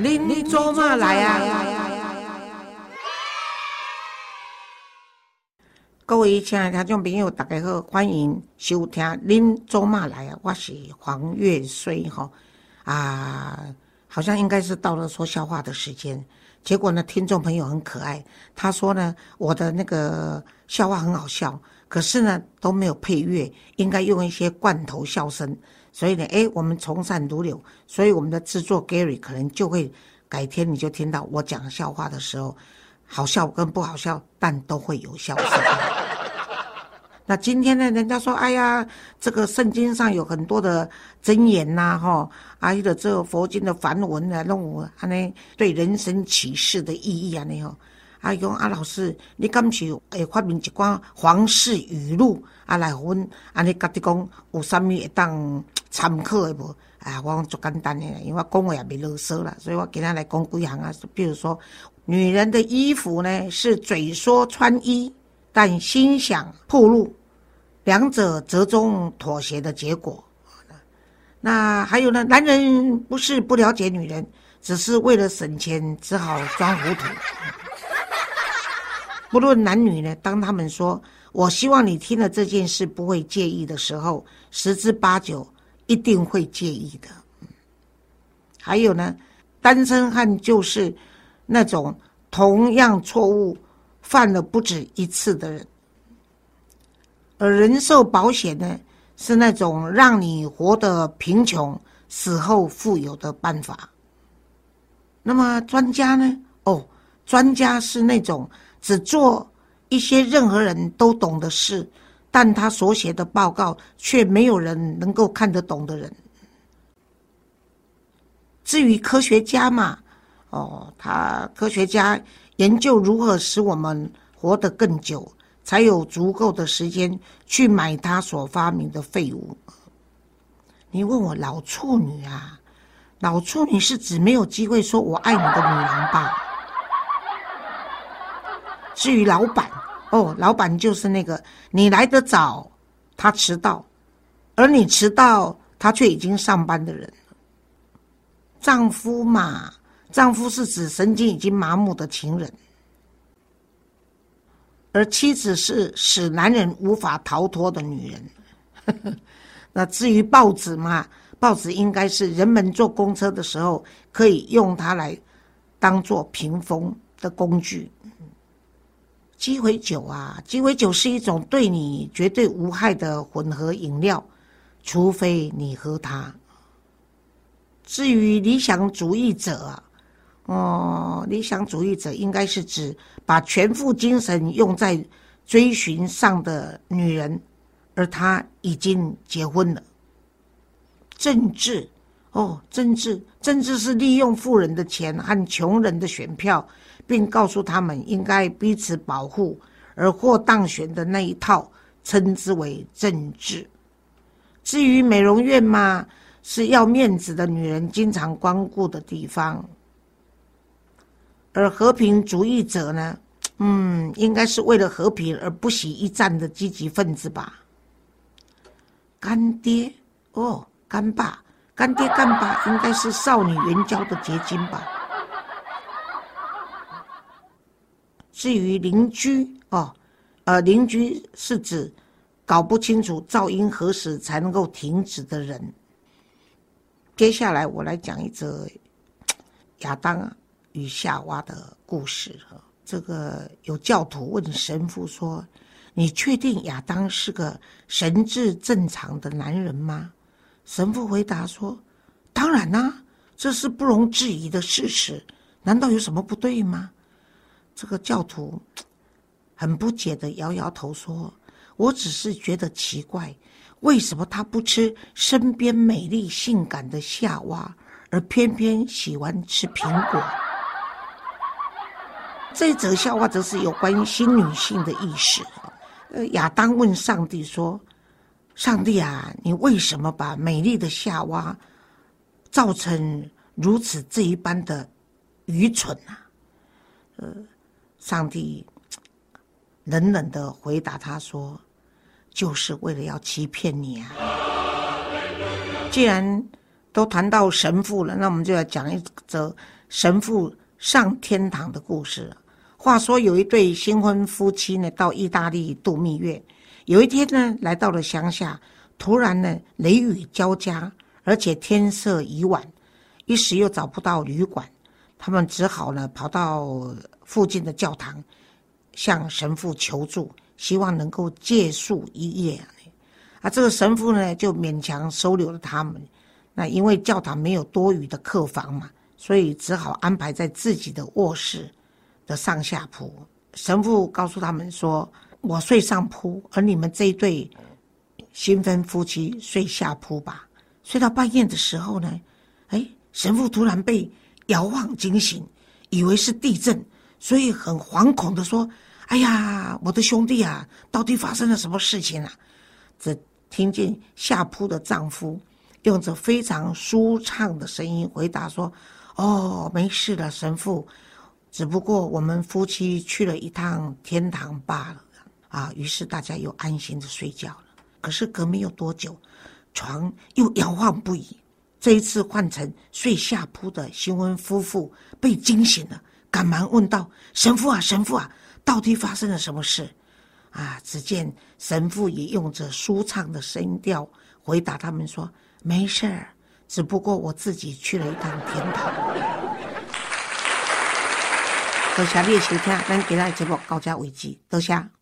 您您做嘛来啊？各位亲爱的听众朋友，大家好，欢迎收听《您做嘛来啊》，我是黄月水哈啊，好像应该是到了说笑话的时间。结果呢，听众朋友很可爱，他说呢，我的那个笑话很好笑，可是呢都没有配乐，应该用一些罐头笑声。所以呢，哎，我们从善如流，所以我们的制作 Gary 可能就会改天你就听到我讲笑话的时候，好笑跟不好笑，但都会有笑声。那今天呢？人家说，哎呀，这个圣经上有很多的箴言呐，哈，啊，有的这个佛经的梵文啊，弄我啊呢对人生启示的意义啊，呢吼，啊，讲啊，老师，你敢是会发明一寡皇室语录啊来分，啊，你家己讲有啥物会当参考的无？啊，我讲足简单的，因为我讲话也袂啰嗦啦，所以我今日来讲几项啊，比如说，女人的衣服呢是嘴说穿衣，但心想暴露。两者折中妥协的结果。那还有呢？男人不是不了解女人，只是为了省钱，只好装糊涂。不论男女呢，当他们说“我希望你听了这件事不会介意”的时候，十之八九一定会介意的。还有呢，单身汉就是那种同样错误犯了不止一次的人。而人寿保险呢，是那种让你活得贫穷、死后富有的办法。那么专家呢？哦，专家是那种只做一些任何人都懂的事，但他所写的报告却没有人能够看得懂的人。至于科学家嘛，哦，他科学家研究如何使我们活得更久。才有足够的时间去买他所发明的废物。你问我老处女啊，老处女是指没有机会说我爱你的女人吧？至于老板，哦，老板就是那个你来得早，他迟到，而你迟到，他却已经上班的人。丈夫嘛，丈夫是指神经已经麻木的情人。而妻子是使男人无法逃脱的女人。那至于报纸嘛，报纸应该是人们坐公车的时候可以用它来当做屏风的工具。鸡尾酒啊，鸡尾酒是一种对你绝对无害的混合饮料，除非你喝它。至于理想主义者啊。哦，理想主义者应该是指把全副精神用在追寻上的女人，而她已经结婚了。政治，哦，政治，政治是利用富人的钱和穷人的选票，并告诉他们应该彼此保护，而获当选的那一套，称之为政治。至于美容院嘛，是要面子的女人经常光顾的地方。而和平主义者呢？嗯，应该是为了和平而不惜一战的积极分子吧。干爹哦，干爸，干爹干爸应该是少女援交的结晶吧。至于邻居哦，呃，邻居是指搞不清楚噪音何时才能够停止的人。接下来我来讲一则 亚当。与夏娃的故事哈，这个有教徒问神父说：“你确定亚当是个神智正常的男人吗？”神父回答说：“当然啦，这是不容置疑的事实。难道有什么不对吗？”这个教徒很不解的摇摇头说：“我只是觉得奇怪，为什么他不吃身边美丽性感的夏娃，而偏偏喜欢吃苹果？”这则笑话则是有关于新女性的意识。呃，亚当问上帝说：“上帝啊，你为什么把美丽的夏娃造成如此这一般的愚蠢啊？”呃，上帝冷冷的回答他说：“就是为了要欺骗你啊！既然都谈到神父了，那我们就要讲一则神父上天堂的故事。话说有一对新婚夫妻呢，到意大利度蜜月。有一天呢，来到了乡下，突然呢，雷雨交加，而且天色已晚，一时又找不到旅馆，他们只好呢，跑到附近的教堂，向神父求助，希望能够借宿一夜。啊，这个神父呢，就勉强收留了他们。那因为教堂没有多余的客房嘛，所以只好安排在自己的卧室的上下铺。神父告诉他们说：“我睡上铺，而你们这一对新婚夫妻睡下铺吧。”睡到半夜的时候呢，哎，神父突然被摇晃惊醒，以为是地震，所以很惶恐的说：“哎呀，我的兄弟啊，到底发生了什么事情啊？”只听见下铺的丈夫。用着非常舒畅的声音回答说：“哦，没事的，神父，只不过我们夫妻去了一趟天堂罢了。”啊，于是大家又安心的睡觉了。可是隔没有多久，床又摇晃不已。这一次换成睡下铺的新婚夫妇被惊醒了，赶忙问道：“神父啊，神父啊，到底发生了什么事？”啊，只见神父也用着舒畅的声调回答他们说。没事儿，只不过我自己去了一趟天堂。多谢你的收听，咱今日节目到这为止，多谢。